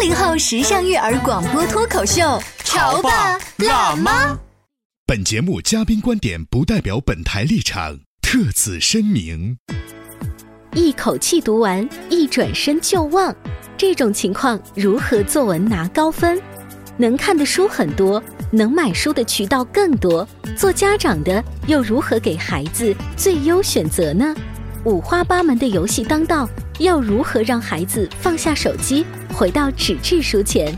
八零后时尚育儿广播脱口秀，潮爸辣妈。本节目嘉宾观点不代表本台立场，特此声明。一口气读完，一转身就忘，这种情况如何作文拿高分？能看的书很多，能买书的渠道更多，做家长的又如何给孩子最优选择呢？五花八门的游戏当道，要如何让孩子放下手机，回到纸质书前？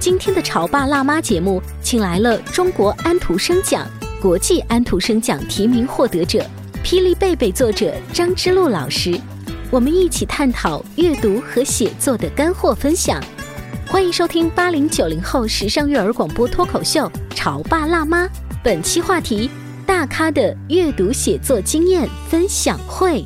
今天的潮爸辣妈节目，请来了中国安徒生奖、国际安徒生奖提名获得者、霹雳贝贝作者张之路老师。我们一起探讨阅读和写作的干货分享，欢迎收听八零九零后时尚育儿广播脱口秀《潮爸辣妈》。本期话题：大咖的阅读写作经验分享会。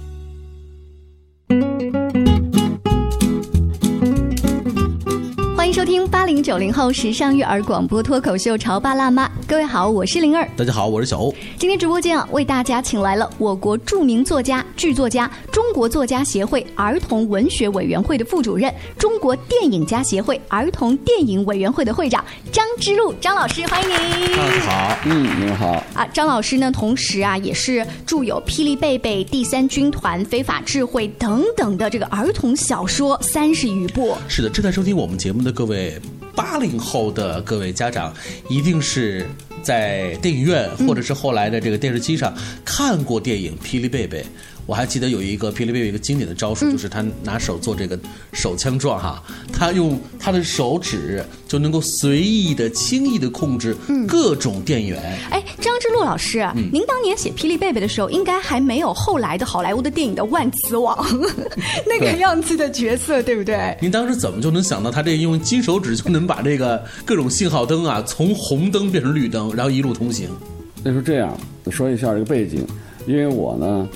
收听八零九零后时尚育儿广播脱口秀《潮爸辣妈》。各位好，我是灵儿。大家好，我是小欧。今天直播间啊，为大家请来了我国著名作家、剧作家、中国作家协会儿童文学委员会的副主任、中国电影家协会儿童电影委员会的会长张之路张老师，欢迎您。大家好，嗯，您好。啊，张老师呢，同时啊，也是著有《霹雳贝贝》《第三军团》《非法智慧》等等的这个儿童小说三十余部。是的，正在收听我们节目的各位八零后的各位家长，一定是在电影院或者是后来的这个电视机上看过电影《霹雳贝贝》。我还记得有一个霹雳贝贝一个经典的招数，就是他拿手做这个手枪状哈，他用他的手指就能够随意的、轻易的控制各种电源。哎，张之路老师，您当年写《霹雳贝贝》的时候，应该还没有后来的好莱坞的电影的万磁王 那个样子的角色，对不对？您当时怎么就能想到他这用金手指就能把这个各种信号灯啊，从红灯变成绿灯，然后一路通行？那是这样，说一下这个背景，因为我呢。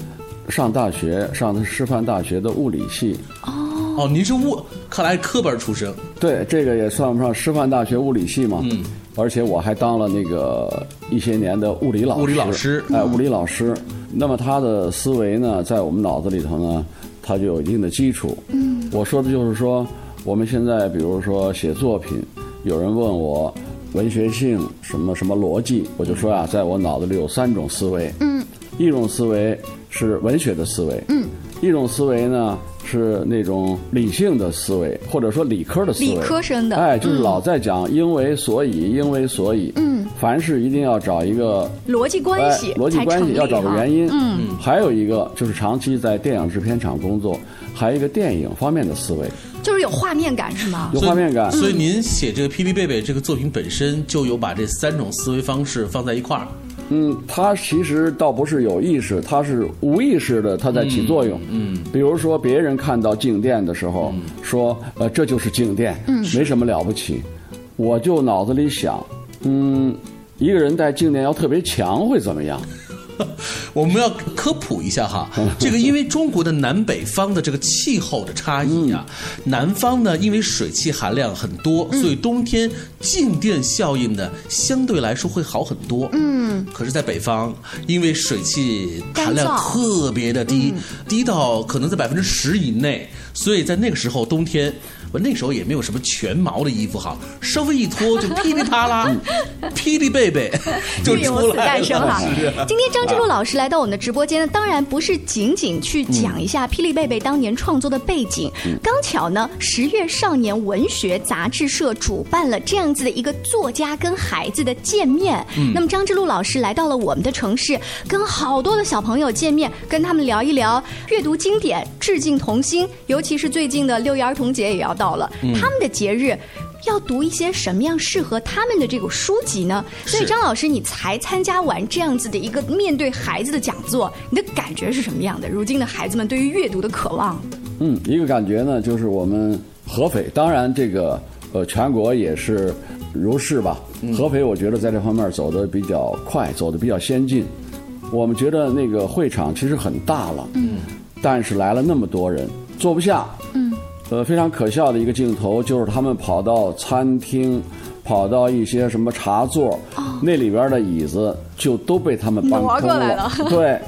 上大学上的是师范大学的物理系哦哦，您是物，看来科班出身。对，这个也算不上师范大学物理系嘛。嗯，而且我还当了那个一些年的物理老师。物理老师，哎，物理老师。那么他的思维呢，在我们脑子里头呢，他就有一定的基础。嗯，我说的就是说，我们现在比如说写作品，有人问我文学性什么什么逻辑，我就说啊，在我脑子里有三种思维。嗯，一种思维。是文学的思维，嗯，一种思维呢是那种理性的思维，或者说理科的思维，理科生的，哎，就是老在讲因为所以，因为所以，嗯，凡事一定要找一个逻辑关系，逻辑关系要找个原因，嗯，还有一个就是长期在电影制片厂工作，还有一个电影方面的思维，就是有画面感是吗？有画面感，所以您写这个《霹雳贝贝》这个作品本身就有把这三种思维方式放在一块儿。嗯，他其实倒不是有意识，他是无意识的，他在起作用。嗯，比如说别人看到静电的时候，说呃这就是静电，嗯没什么了不起。我就脑子里想，嗯，一个人带静电要特别强会怎么样？我们要科普一下哈，这个因为中国的南北方的这个气候的差异啊，南方呢因为水汽含量很多，所以冬天静电效应呢相对来说会好很多。嗯，可是，在北方，因为水汽含量特别的低，低到可能在百分之十以内，所以在那个时候冬天。我那时候也没有什么全毛的衣服哈，稍微一脱就噼里啪啦，霹雳贝贝 就出来了。今天张之路老师来到我们的直播间呢，当然不是仅仅去讲一下霹雳贝贝当年创作的背景，刚巧呢，十月少年文学杂志社主办了这样子的一个作家跟孩子的见面。那么张之路老师来到了我们的城市，跟好多的小朋友见面，跟他们聊一聊阅读经典、致敬童心，尤其是最近的六一儿童节也要到。到了他们的节日，要读一些什么样适合他们的这个书籍呢？所以张老师，你才参加完这样子的一个面对孩子的讲座，你的感觉是什么样的？如今的孩子们对于阅读的渴望，嗯，一个感觉呢，就是我们合肥，当然这个呃，全国也是如是吧。合肥我觉得在这方面走的比较快，走的比较先进。我们觉得那个会场其实很大了，嗯，但是来了那么多人坐不下，嗯，呃，非常可笑的一个镜头就是他们跑到餐厅。跑到一些什么茶座，那里边的椅子就都被他们搬空挪过来了对，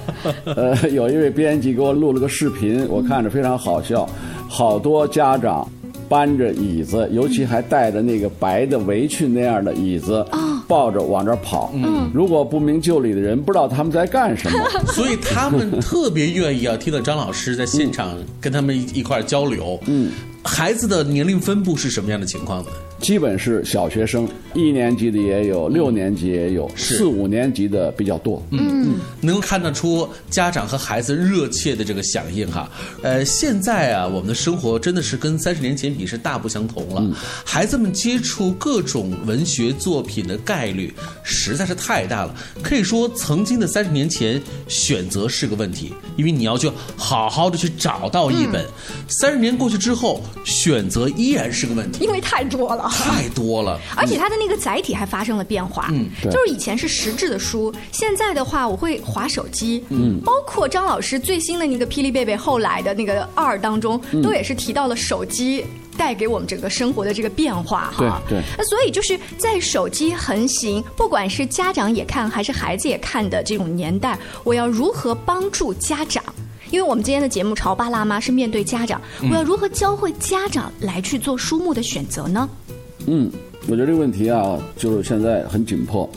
呃，有一位编辑给我录了个视频，我看着非常好笑，好多家长搬着椅子，尤其还带着那个白的围裙那样的椅子，抱着往这儿跑。嗯，如果不明就里的人不知道他们在干什么，所以他们特别愿意啊，听到张老师在现场跟他们一一块交流。嗯，孩子的年龄分布是什么样的情况呢？基本是小学生，一年级的也有，六年级也有，四五年级的比较多。嗯，能够看得出家长和孩子热切的这个响应哈。呃，现在啊，我们的生活真的是跟三十年前比是大不相同了。孩子们接触各种文学作品的概率实在是太大了。可以说，曾经的三十年前，选择是个问题，因为你要去好好的去找到一本。三十年过去之后，选择依然是个问题，因为太多了。太多了。而且它的那个载体还发生了变化，嗯，对就是以前是实质的书，现在的话我会划手机，嗯，包括张老师最新的那个《霹雳贝贝》后来的那个二当中，嗯都也是提到了手机。带给我们整个生活的这个变化哈，对对那所以就是在手机横行，不管是家长也看还是孩子也看的这种年代，我要如何帮助家长？因为我们今天的节目《潮爸辣妈》是面对家长，我要如何教会家长来去做书目的选择呢？嗯，我觉得这个问题啊，就是现在很紧迫。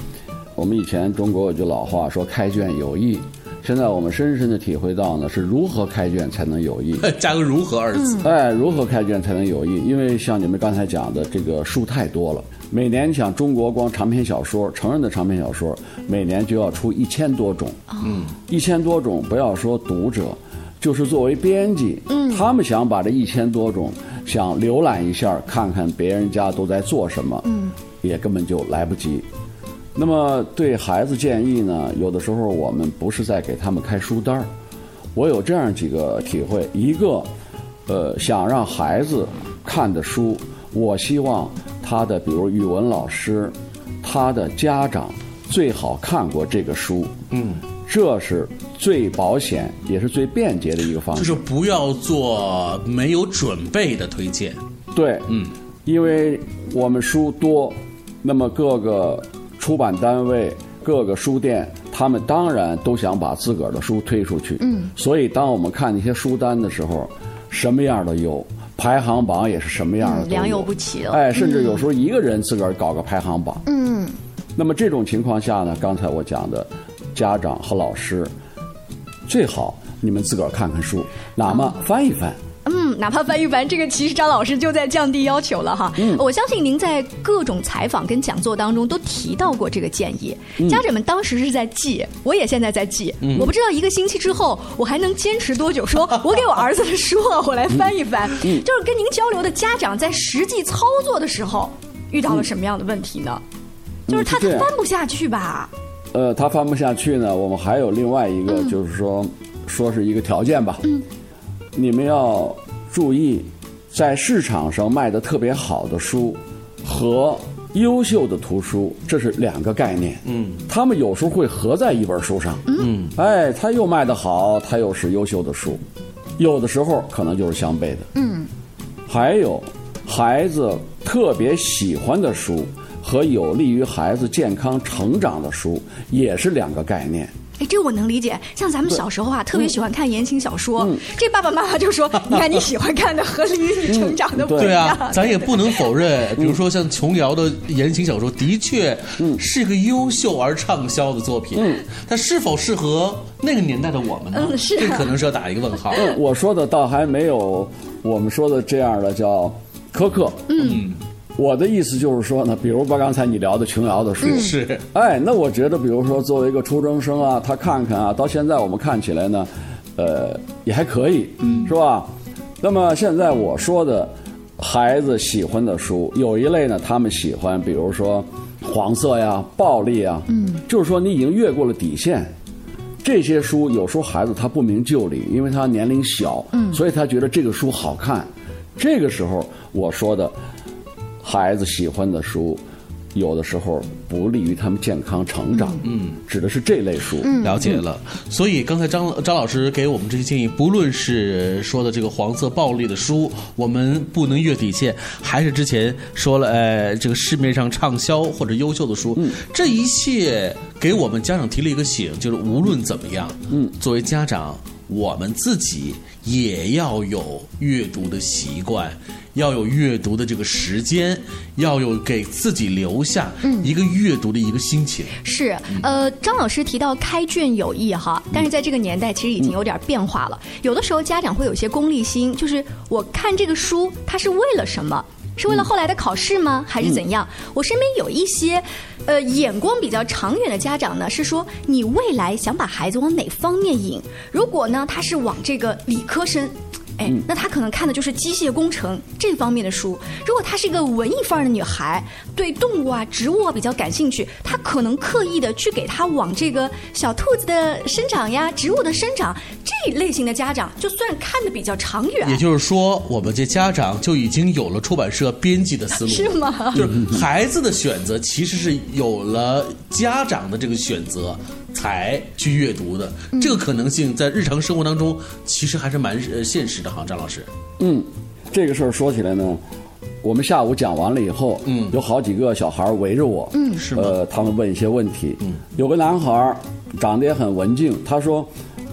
我们以前中国有句老话说“开卷有益”，现在我们深深的体会到呢，是如何开卷才能有益。加个“如何”二字。哎，如何开卷才能有益？因为像你们刚才讲的，这个书太多了。每年想中国光长篇小说，成人的长篇小说，每年就要出一千多种。嗯，一千多种，不要说读者，就是作为编辑，嗯，他们想把这一千多种想浏览一下，看看别人家都在做什么，嗯，也根本就来不及。那么对孩子建议呢，有的时候我们不是在给他们开书单儿，我有这样几个体会：一个，呃，想让孩子看的书，我希望他的比如语文老师，他的家长最好看过这个书，嗯，这是最保险也是最便捷的一个方式。就是不要做没有准备的推荐。对，嗯，因为我们书多，那么各个出版单位、各个书店，他们当然都想把自个儿的书推出去。嗯，所以当我们看那些书单的时候，什么样的有，排行榜也是什么样的，嗯良莠不齐了哎，甚至有时候一个人自个儿搞个排行榜。嗯，那么这种情况下呢，刚才我讲的，家长和老师最好你们自个儿看看书，哪么翻一翻。嗯，哪怕翻一翻，这个其实张老师就在降低要求了哈。嗯我相信您在各种采访跟讲座当中都提到过这个建议。嗯家长们当时是在记，我也现在在记。我不知道一个星期之后我还能坚持多久。说我给我儿子的书啊，我来翻一翻。嗯就是跟您交流的家长在实际操作的时候遇到了什么样的问题呢？就是他他翻不下去吧？呃，他翻不下去呢，我们还有另外一个，就是说，说是一个条件吧。嗯，你们要注意，在市场上卖的特别好的书和优秀的图书，这是两个概念。嗯，他们有时候会合在一本书上。嗯，哎，他又卖得好，他又是优秀的书，有的时候可能就是相悖的。嗯，还有孩子特别喜欢的书和有利于孩子健康成长的书，也是两个概念。哎，这我能理解。像咱们小时候啊，特别喜欢看言情小说，嗯这爸爸妈妈就说：“ 你看你喜欢看的和利于你成长的不一对样。啊，咱也不能否认，比如说像琼瑶的言情小说，的确是一个优秀而畅销的作品。嗯，它是否适合那个年代的我们呢？嗯是啊这可能是要打一个问号。嗯我说的倒还没有我们说的这样的叫苛刻。嗯，我的意思就是说呢，比如把刚才你聊的琼瑶的书，是，哎，那我觉得，比如说作为一个初中生啊，他看看啊，到现在我们看起来呢，呃，也还可以，是吧？那么现在我说的孩子喜欢的书，有一类呢，他们喜欢，比如说黄色呀、暴力啊，嗯，就是说你已经越过了底线。这些书有时候孩子他不明就里，因为他年龄小，嗯，所以他觉得这个书好看。这个时候我说的，孩子喜欢的书，有的时候不利于他们健康成长。嗯，指的是这类书。嗯了解了，所以刚才张张老师给我们这些建议，不论是说的这个黄色暴力的书，我们不能越底线，还是之前说了，呃，这个市面上畅销或者优秀的书，嗯这一切给我们家长提了一个醒，就是无论怎么样，嗯，作为家长，我们自己也要有阅读的习惯。要有阅读的这个时间，要有给自己留下一个阅读的一个心情。是，呃，张老师提到开卷有益哈，但是在这个年代其实已经有点变化了。有的时候家长会有些功利心，就是我看这个书，它是为了什么？是为了后来的考试吗？还是怎样？我身边有一些，呃，眼光比较长远的家长呢，是说你未来想把孩子往哪方面引？如果呢，他是往这个理科生。哎，那他可能看的就是机械工程这方面的书。如果她是一个文艺范儿的女孩，对动物啊、植物啊比较感兴趣，她可能刻意的去给她往这个小兔子的生长呀、植物的生长这一类型的家长，就算看的比较长远。也就是说，我们这家长就已经有了出版社编辑的思路，是吗？就是孩子的选择其实是有了家长的这个选择。才去阅读的这个可能性，在日常生活当中其实还是蛮呃现实的哈，张老师。嗯，这个事儿说起来呢，我们下午讲完了以后，嗯，有好几个小孩围着我，嗯，是吗？呃，他们问一些问题，嗯，有个男孩长得也很文静，他说：“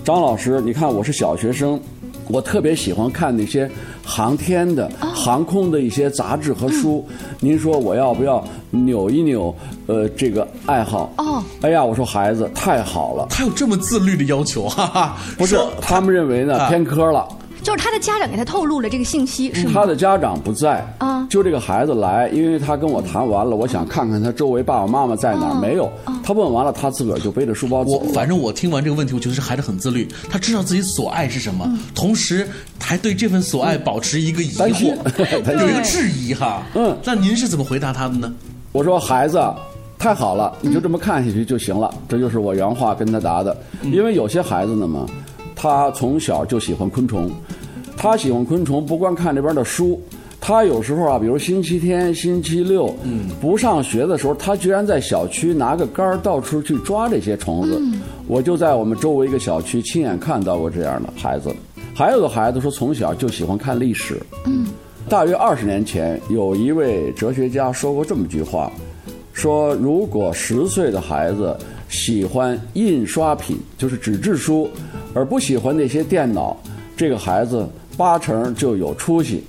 张老师，你看我是小学生。”我特别喜欢看那些航天的、航空的一些杂志和书。您说我要不要扭一扭？呃，这个爱好。哦。哎呀，我说孩子太好了。他有这么自律的要求，哈哈。不是，他们认为呢偏科了。就是他的家长给他透露了这个信息，是吗？他的家长不在啊，就这个孩子来，因为他跟我谈完了，我想看看他周围爸爸妈妈在哪儿，没有。他问完了，他自个儿就背着书包走。我反正我听完这个问题，我觉得这孩子很自律，他知道自己所爱是什么，同时还对这份所爱保持一个疑惑，有一个质疑哈。嗯，那您是怎么回答他的呢？我说孩子，太好了，你就这么看下去就行了。这就是我原话跟他答的，因为有些孩子呢嘛。他从小就喜欢昆虫，他喜欢昆虫，不光看这边的书，他有时候啊，比如星期天、星期六，嗯，不上学的时候，他居然在小区拿个杆儿到处去抓这些虫子。我就在我们周围一个小区亲眼看到过这样的孩子。还有的孩子说，从小就喜欢看历史。嗯，大约二十年前，有一位哲学家说过这么句话，说如果十岁的孩子喜欢印刷品，就是纸质书。而不喜欢那些电脑，这个孩子八成就有出息。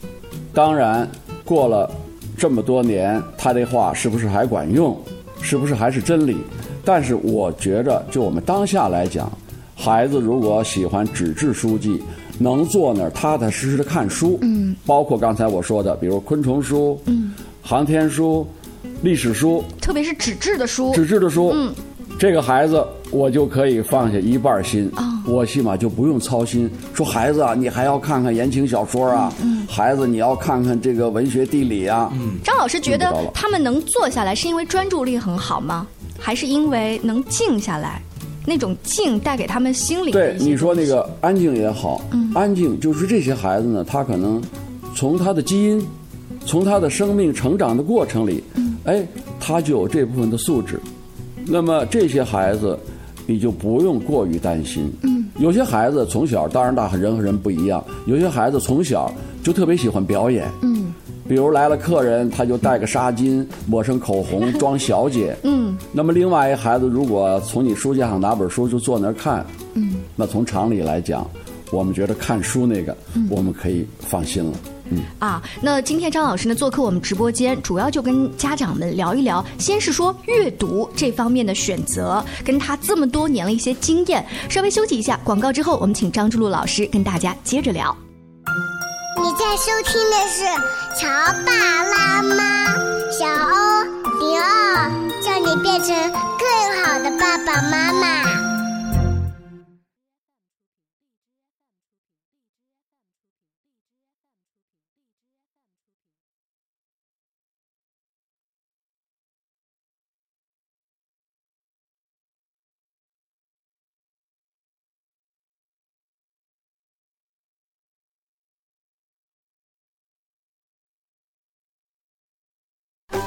当然，过了这么多年，他这话是不是还管用？是不是还是真理？但是我觉着，就我们当下来讲，孩子如果喜欢纸质书籍，能坐那儿踏踏实实的看书，嗯，包括刚才我说的，比如昆虫书，嗯，航天书，历史书，特别是纸质的书，纸质的书，嗯。这个孩子，我就可以放下一半心，我起码就不用操心。说孩子啊，你还要看看言情小说啊？孩子，你要看看这个文学地理啊？张老师觉得他们能坐下来，是因为专注力很好吗？还是因为能静下来？那种静带给他们心里对你说那个安静也好，安静就是这些孩子呢，他可能从他的基因，从他的生命成长的过程里，哎，他就有这部分的素质。那么这些孩子，你就不用过于担心。嗯，有些孩子从小，当然大人和人不一样。有些孩子从小就特别喜欢表演。嗯，比如来了客人，他就带个纱巾，抹上口红，装小姐。嗯，那么另外一孩子，如果从你书架上拿本书就坐那儿看。嗯，那从常理来讲，我们觉得看书那个，我们可以放心了。嗯啊，那今天张老师呢做客我们直播间，主要就跟家长们聊一聊。先是说阅读这方面的选择，跟他这么多年的一些经验。稍微休息一下，广告之后，我们请张之路老师跟大家接着聊。你在收听的是《乔爸拉妈》，小欧零二，叫你变成更好的爸爸妈妈。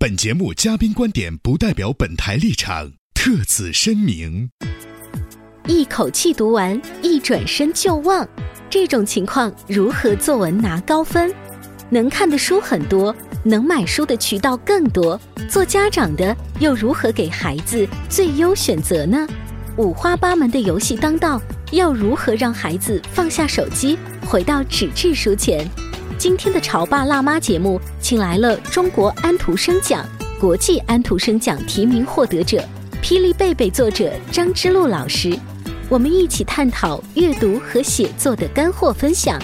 本节目嘉宾观点不代表本台立场，特此声明。一口气读完，一转身就忘，这种情况如何作文拿高分？能看的书很多，能买书的渠道更多，做家长的又如何给孩子最优选择呢？五花八门的游戏当道，要如何让孩子放下手机，回到纸质书前？今天的潮爸辣妈节目，请来了中国安徒生奖、国际安徒生奖提名获得者、霹雳贝贝作者张之路老师，我们一起探讨阅读和写作的干货分享。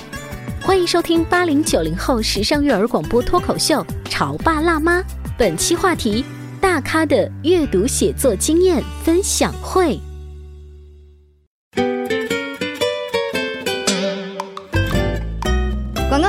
欢迎收听八零九零后时尚育儿广播脱口秀《潮爸辣妈》，本期话题：大咖的阅读写作经验分享会。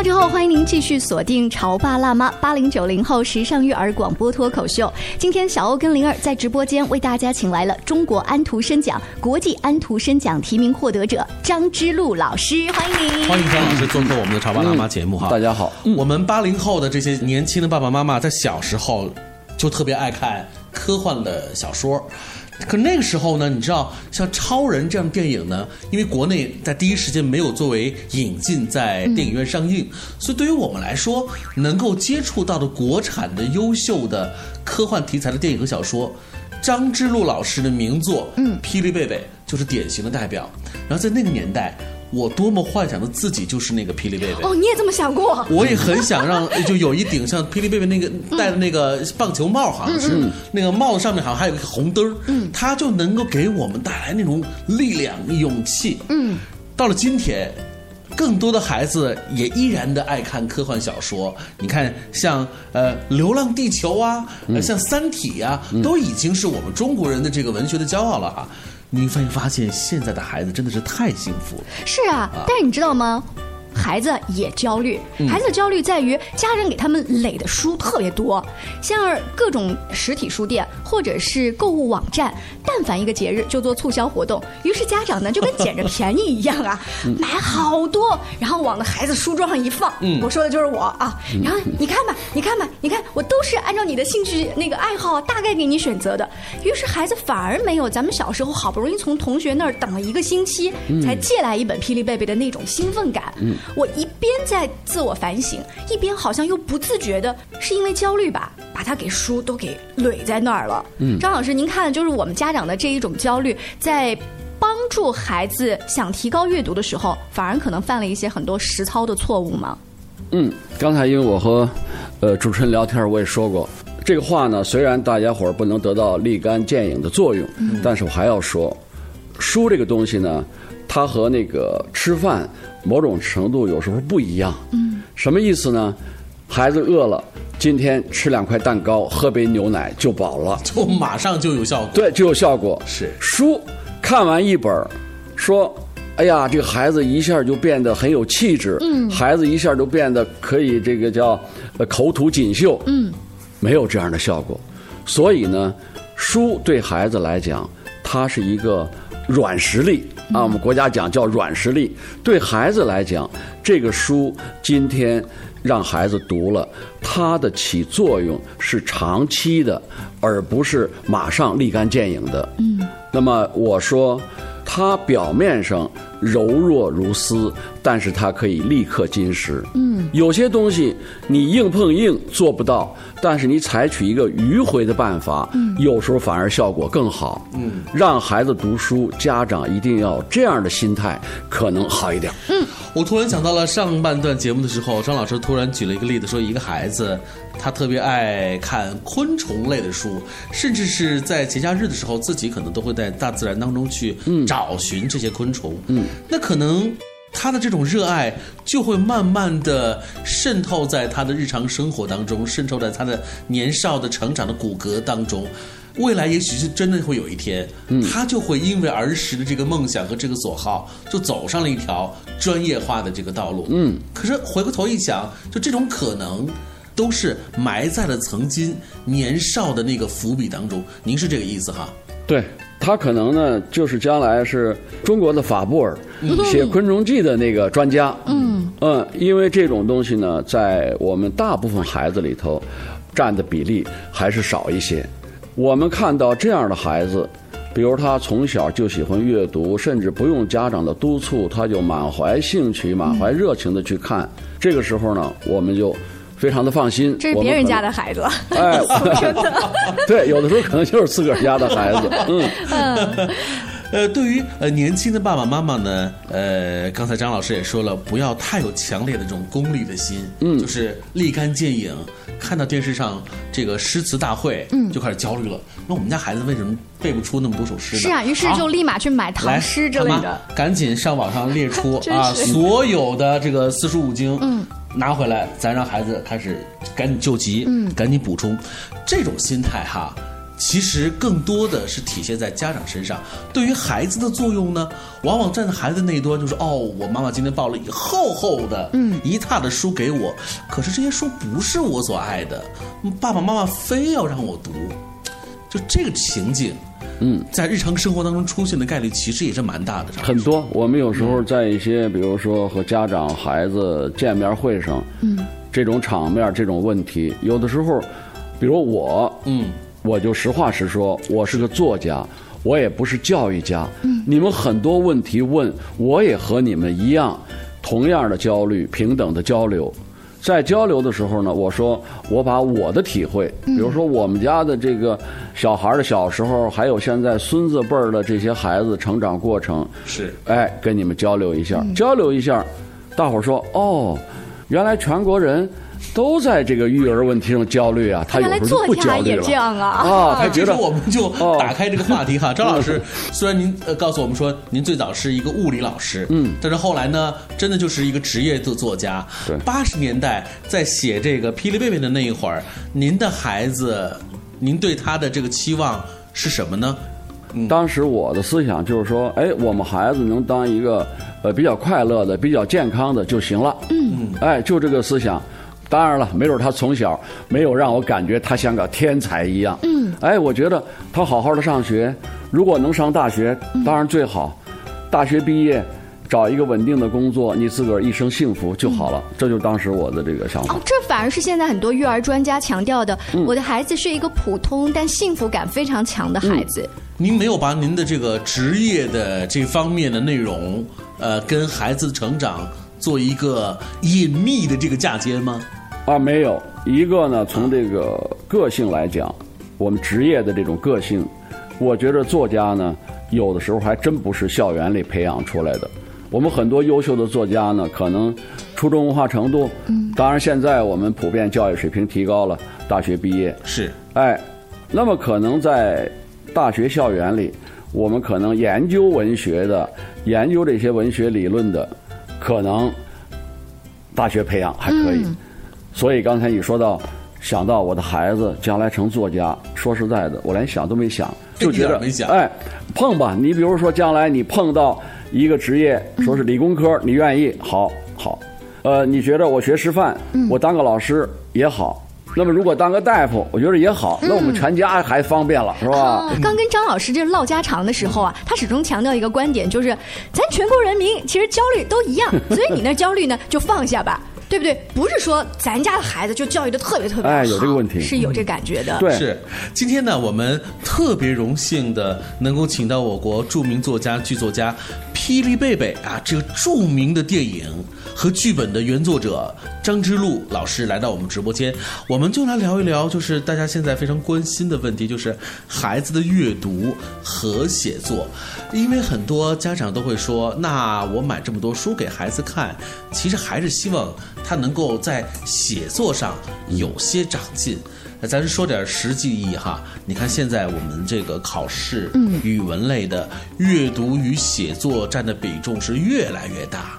之后，欢迎您继续锁定《潮爸辣妈》八零九零后时尚育儿广播脱口秀。今天小欧跟灵儿在直播间为大家请来了中国安徒生奖、国际安徒生奖提名获得者张之路老师，欢迎您。欢迎张老师做客我们的《潮爸辣妈》节目哈。大家好，我们八零后的这些年轻的爸爸妈妈，在小时候就特别爱看科幻的小说。可那个时候呢，你知道像超人这样电影呢，因为国内在第一时间没有作为引进在电影院上映，所以对于我们来说，能够接触到的国产的优秀的科幻题材的电影和小说，张之路老师的名作《嗯霹雳贝贝》就是典型的代表。然后在那个年代，我多么幻想的自己就是那个霹雳贝贝。哦，你也这么想过？我也很想让，就有一顶像霹雳贝贝那个戴的那个棒球帽，好像是、那个帽子上面好像还有一个红灯儿，嗯，它就能够给我们带来那种力量、勇气。嗯，到了今天。更多的孩子也依然的爱看科幻小说，你看像呃《流浪地球》啊，呃像《三体》呀，都已经是我们中国人的这个文学的骄傲了哈。你会发现现在的孩子真的是太幸福了。是啊，但是你知道吗？孩子也焦虑，孩子的焦虑在于家人给他们垒的书特别多，像各种实体书店或者是购物网站，但凡一个节日就做促销活动，于是家长呢就跟捡着便宜一样啊，买好多，然后往那孩子书桌上一放。我说的就是我啊，然后你看吧，你看吧，你看我都是按照你的兴趣那个爱好大概给你选择的，于是孩子反而没有咱们小时候好不容易从同学那儿等了一个星期才借来一本霹雳贝贝的那种兴奋感。我一边在自我反省，一边好像又不自觉的，是因为焦虑吧，把他给书都给垒在那儿了。嗯，张老师，您看，就是我们家长的这一种焦虑，在帮助孩子想提高阅读的时候，反而可能犯了一些很多实操的错误吗？嗯，刚才因为我和呃主持人聊天，我也说过这个话呢。虽然大家伙儿不能得到立竿见影的作用，但是我还要说，书这个东西呢，它和那个吃饭某种程度有时候不一样。嗯，什么意思呢？孩子饿了，今天吃两块蛋糕，喝杯牛奶就饱了，就马上就有效果。对，就有效果。是书看完一本，说。哎呀，这个孩子一下就变得很有气质，嗯，孩子一下就变得可以这个叫呃口吐锦绣，嗯，没有这样的效果。所以呢，书对孩子来讲，它是一个软实力啊。我们国家讲叫软实力，对孩子来讲，这个书今天让孩子读了，它的起作用是长期的，而不是马上立竿见影的。嗯，那么我说，它表面上柔弱如丝，但是它可以立刻金石。嗯，有些东西你硬碰硬做不到，但是你采取一个迂回的办法，嗯，有时候反而效果更好。嗯，让孩子读书，家长一定要这样的心态，可能好一点。嗯，我突然想到了上半段节目的时候，张老师突然举了一个例子，说一个孩子他特别爱看昆虫类的书，甚至是在节假日的时候，自己可能都会在大自然当中去找寻这些昆虫。嗯，那可能。他的这种热爱就会慢慢的渗透在他的日常生活当中，渗透在他的年少的成长的骨骼当中。未来也许是真的会有一天，他就会因为儿时的这个梦想和这个所好，就走上了一条专业化的这个道路。嗯，可是回过头一想，就这种可能。都是埋在了曾经年少的那个伏笔当中，您是这个意思哈？对他可能呢，就是将来是中国的法布尔写《昆虫记》的那个专家。嗯嗯，因为这种东西呢，在我们大部分孩子里头，占的比例还是少一些。我们看到这样的孩子，比如他从小就喜欢阅读，甚至不用家长的督促，他就满怀兴趣、满怀热情的去看。这个时候呢，我们就。非常的放心，这是别人家的孩子，哎，真的，对，有的时候可能就是自个儿家的孩子，嗯。呃，对于呃年轻的爸爸妈妈呢，呃，刚才张老师也说了，不要太有强烈的这种功利的心，嗯，就是立竿见影，看到电视上这个诗词大会，嗯，就开始焦虑了。那我们家孩子为什么背不出那么多首诗呢？是啊，于是就立马去买唐诗之类的，赶紧上网上列出 啊，所有的这个四书五经，嗯，拿回来，咱让孩子开始赶紧救急，嗯，赶紧补充，这种心态哈。其实更多的是体现在家长身上。对于孩子的作用呢，往往站在孩子那一端，就是哦，我妈妈今天抱了一厚厚的、嗯一沓的书给我，可是这些书不是我所爱的，爸爸妈妈非要让我读，就这个情景，嗯，在日常生活当中出现的概率其实也是蛮大的。很多，我们有时候在一些，比如说和家长、孩子见面会上，嗯，这种场面、这种问题，有的时候，比如我，嗯。我就实话实说，我是个作家，我也不是教育家。嗯，你们很多问题问，我也和你们一样，同样的焦虑，平等的交流。在交流的时候呢，我说我把我的体会，比如说我们家的这个小孩的小时候，还有现在孙子辈儿的这些孩子成长过程，是，哎，跟你们交流一下，交流一下，大伙儿说哦，原来全国人。都在这个育儿问题上焦虑啊，他有时候不焦虑了啊。他觉得我们就打开这个话题哈，张老师，虽然您呃告诉我们说您最早是一个物理老师，嗯，但是后来呢，真的就是一个职业的作家。对，八十年代在写这个《霹雳贝贝》的那一会儿，您的孩子，您对他的这个期望是什么呢？当时我的思想就是说，哎，我们孩子能当一个呃比较快乐的、比较健康的就行了。嗯，哎，就这个思想。当然了，没准他从小没有让我感觉他像个天才一样。嗯，哎，我觉得他好好的上学，如果能上大学，当然最好。大学毕业，找一个稳定的工作，你自个儿一生幸福就好了。这就是当时我的这个想法。哦，这反而是现在很多育儿专家强调的。我的孩子是一个普通但幸福感非常强的孩子。您没有把您的这个职业的这方面的内容，呃，跟孩子的成长做一个隐秘的这个嫁接吗？啊，没有一个呢。从这个个性来讲，我们职业的这种个性，我觉得作家呢，有的时候还真不是校园里培养出来的。我们很多优秀的作家呢，可能初中文化程度，嗯，当然现在我们普遍教育水平提高了，大学毕业是，哎，那么可能在大学校园里，我们可能研究文学的，研究这些文学理论的，可能大学培养还可以。所以刚才你说到，想到我的孩子将来成作家，说实在的，我连想都没想，就觉得哎，碰吧。你比如说将来你碰到一个职业，说是理工科，你愿意？好，好。呃，你觉得我学师范，我当个老师也好。那么如果当个大夫，我觉得也好。那我们全家还方便了，是吧？刚跟张老师这唠家常的时候啊，他始终强调一个观点，就是咱全国人民其实焦虑都一样，所以你那焦虑呢就放下吧。对不对？不是说咱家的孩子就教育的特别特别好，哎，有这个问题，是有这感觉的。对，是。今天呢，我们特别荣幸的能够请到我国著名作家、剧作家霹雳贝贝啊，这个著名的电影和剧本的原作者张之路老师来到我们直播间，我们就来聊一聊，就是大家现在非常关心的问题，就是孩子的阅读和写作。因为很多家长都会说，那我买这么多书给孩子看，其实还是希望。他能够在写作上有些长进，那咱说点实际意义哈。你看现在我们这个考试，嗯，语文类的阅读与写作占的比重是越来越大。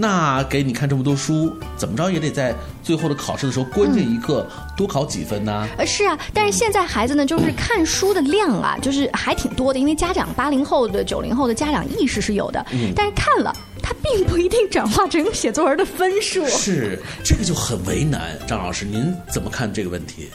那给你看这么多书，怎么着也得在最后的考试的时候关键一刻多考几分呢？呃，是啊，但是现在孩子呢，就是看书的量啊，就是还挺多的，因为家长八零后的、九零后的家长意识是有的，嗯但是看了，他并不一定转化成写作文的分数。是，这个就很为难。张老师，您怎么看这个问题？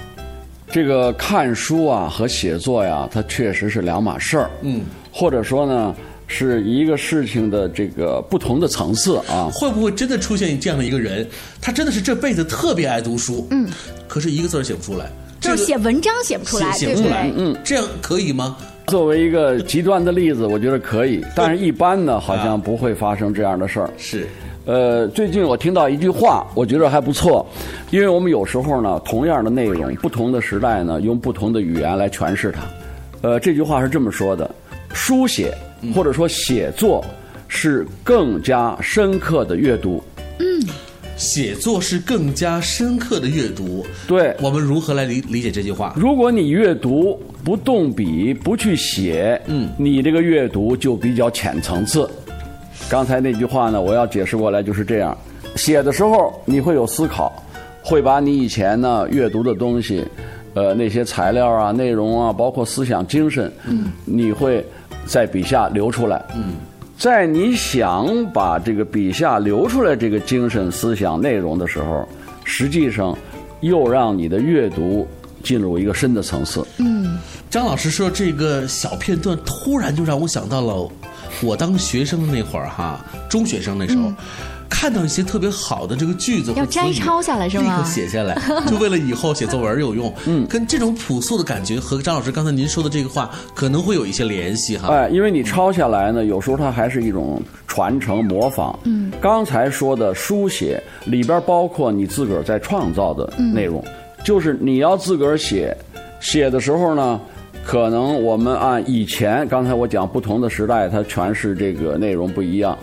这个看书啊和写作呀，它确实是两码事儿。嗯，或者说呢，是一个事情的这个不同的层次啊。会不会真的出现这样的一个人？他真的是这辈子特别爱读书，嗯，可是一个字儿写不出来，就是写文章写不出来，写不出来嗯，这样可以吗？作为一个极端的例子，我觉得可以，但是一般呢，好像不会发生这样的事儿。是，呃，最近我听到一句话，我觉得还不错，因为我们有时候呢，同样的内容，不同的时代呢，用不同的语言来诠释它。呃，这句话是这么说的：书写或者说写作是更加深刻的阅读。嗯写作是更加深刻的阅读。对，我们如何来理理解这句话？如果你阅读不动笔不去写，嗯，你这个阅读就比较浅层次。刚才那句话呢，我要解释过来就是这样：写的时候你会有思考，会把你以前呢阅读的东西，呃，那些材料啊、内容啊，包括思想精神，嗯，你会在笔下流出来，嗯。在你想把这个笔下流出来这个精神思想内容的时候，实际上又让你的阅读进入一个深的层次。嗯张老师说这个小片段，突然就让我想到了我当学生的那会儿哈，中学生那时候。看到一些特别好的这个句子，要摘抄下来是吗立刻写下来，就为了以后写作文有用。嗯，跟这种朴素的感觉和张老师刚才您说的这个话可能会有一些联系哈。哎，因为你抄下来呢，有时候它还是一种传承模仿。嗯，刚才说的书写里边包括你自个儿在创造的内容，就是你要自个儿写，写的时候呢。可能我们按以前，刚才我讲不同的时代，它诠释这个内容不一样。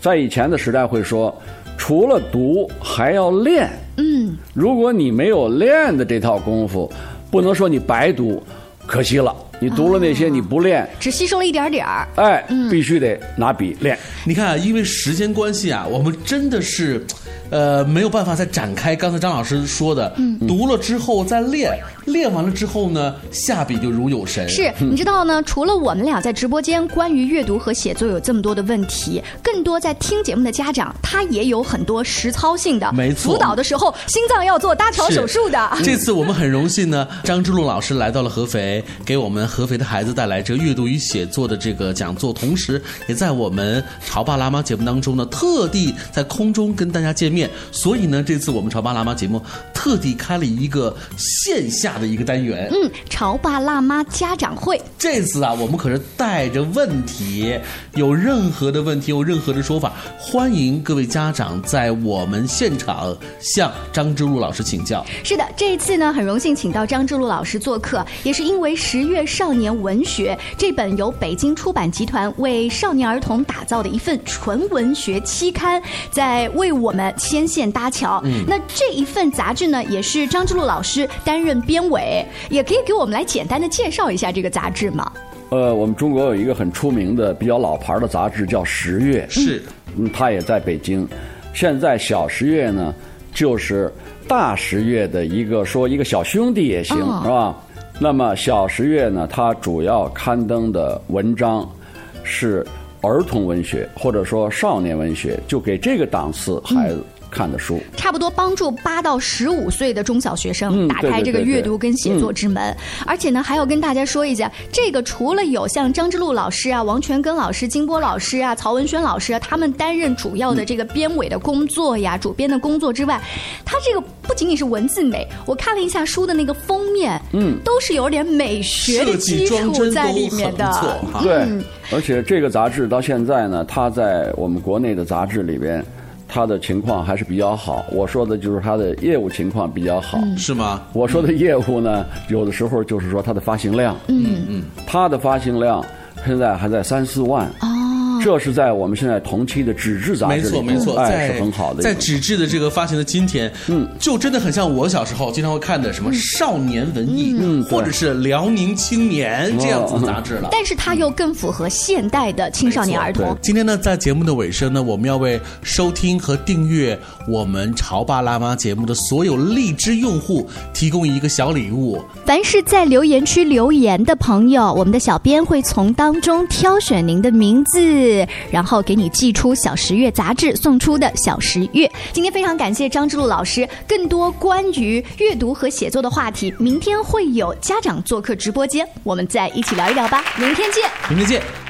在以前的时代会说，除了读还要练。嗯，如果你没有练的这套功夫，不能说你白读，可惜了。你读了那些你不练，只吸收了一点点儿。哎，必须得拿笔练。你看啊，因为时间关系啊，我们真的是，呃，没有办法再展开刚才张老师说的，嗯读了之后再练，练完了之后呢，下笔就如有神。是，你知道呢？除了我们俩在直播间关于阅读和写作有这么多的问题，更多在听节目的家长，他也有很多实操性的。没错辅导的时候，心脏要做搭桥手术的。这次我们很荣幸呢，张之路老师来到了合肥，给我们合肥的孩子带来这个阅读与写作的这个讲座，同时也在我们潮爸辣妈节目当中呢，特地在空中跟大家见面。所以呢，这次我们潮爸辣妈节目特地开了一个线下的一个单元。嗯，潮爸辣妈家长会。这次啊，我们可是带着问题，有任何的问题，有任何的说法，欢迎各位家长在我们现场向张之路老师请教。是的，这一次呢，很荣幸请到张之路老师做客，也是因为《十月少年文学》这本由北京出版集团为少年儿童打造的一份纯文学期刊，在为我们牵线搭桥。嗯那这一份杂志呢，也是张之路老师担任编委，也可以给我们来简单的介绍一下这个杂志吗？呃，我们中国有一个很出名的、比较老牌的杂志叫《十月》，是，嗯，它也在北京。现在小十月呢，就是大十月的一个说一个小兄弟也行，哦是吧？那么小十月呢，它主要刊登的文章是儿童文学或者说少年文学，就给这个档次孩子看的书。差不多帮助八到十五岁的中小学生嗯打开这个阅读跟写作之门，而且呢，还要跟大家说一下，这个除了有像张之路老师啊、王全根老师、金波老师啊、曹文轩老师啊，他们担任主要的这个编委的工作呀、主编的工作之外，它这个不仅仅是文字美，我看了一下书的那个封面，嗯，都是有点美学的基础在里面的。对嗯，而且这个杂志到现在呢，它在我们国内的杂志里边，它的情况还是比较好。我说的就是他的业务情况比较好，是吗？我说的业务呢，有的时候就是说他的发行量，嗯嗯，他的发行量现在还在三四万。哦这是在我们现在同期的纸质杂志没，错没错，哎，在是很好的在。纸质的这个发行的今天，嗯，就真的很像我小时候经常会看的什么少年文艺，嗯或者是辽宁青年这样子的杂志了。但是它又更符合现代的青少年儿童。今天呢，在节目的尾声呢，我们要为收听和订阅我们潮爸辣妈节目的所有荔枝用户提供一个小礼物。凡是在留言区留言的朋友，我们的小编会从当中挑选您的名然后给你寄出小十月杂志送出的小十月。今天非常感谢张之路老师，更多关于阅读和写作的话题，明天会有家长做客直播间，我们再一起聊一聊吧。明天见。明天见。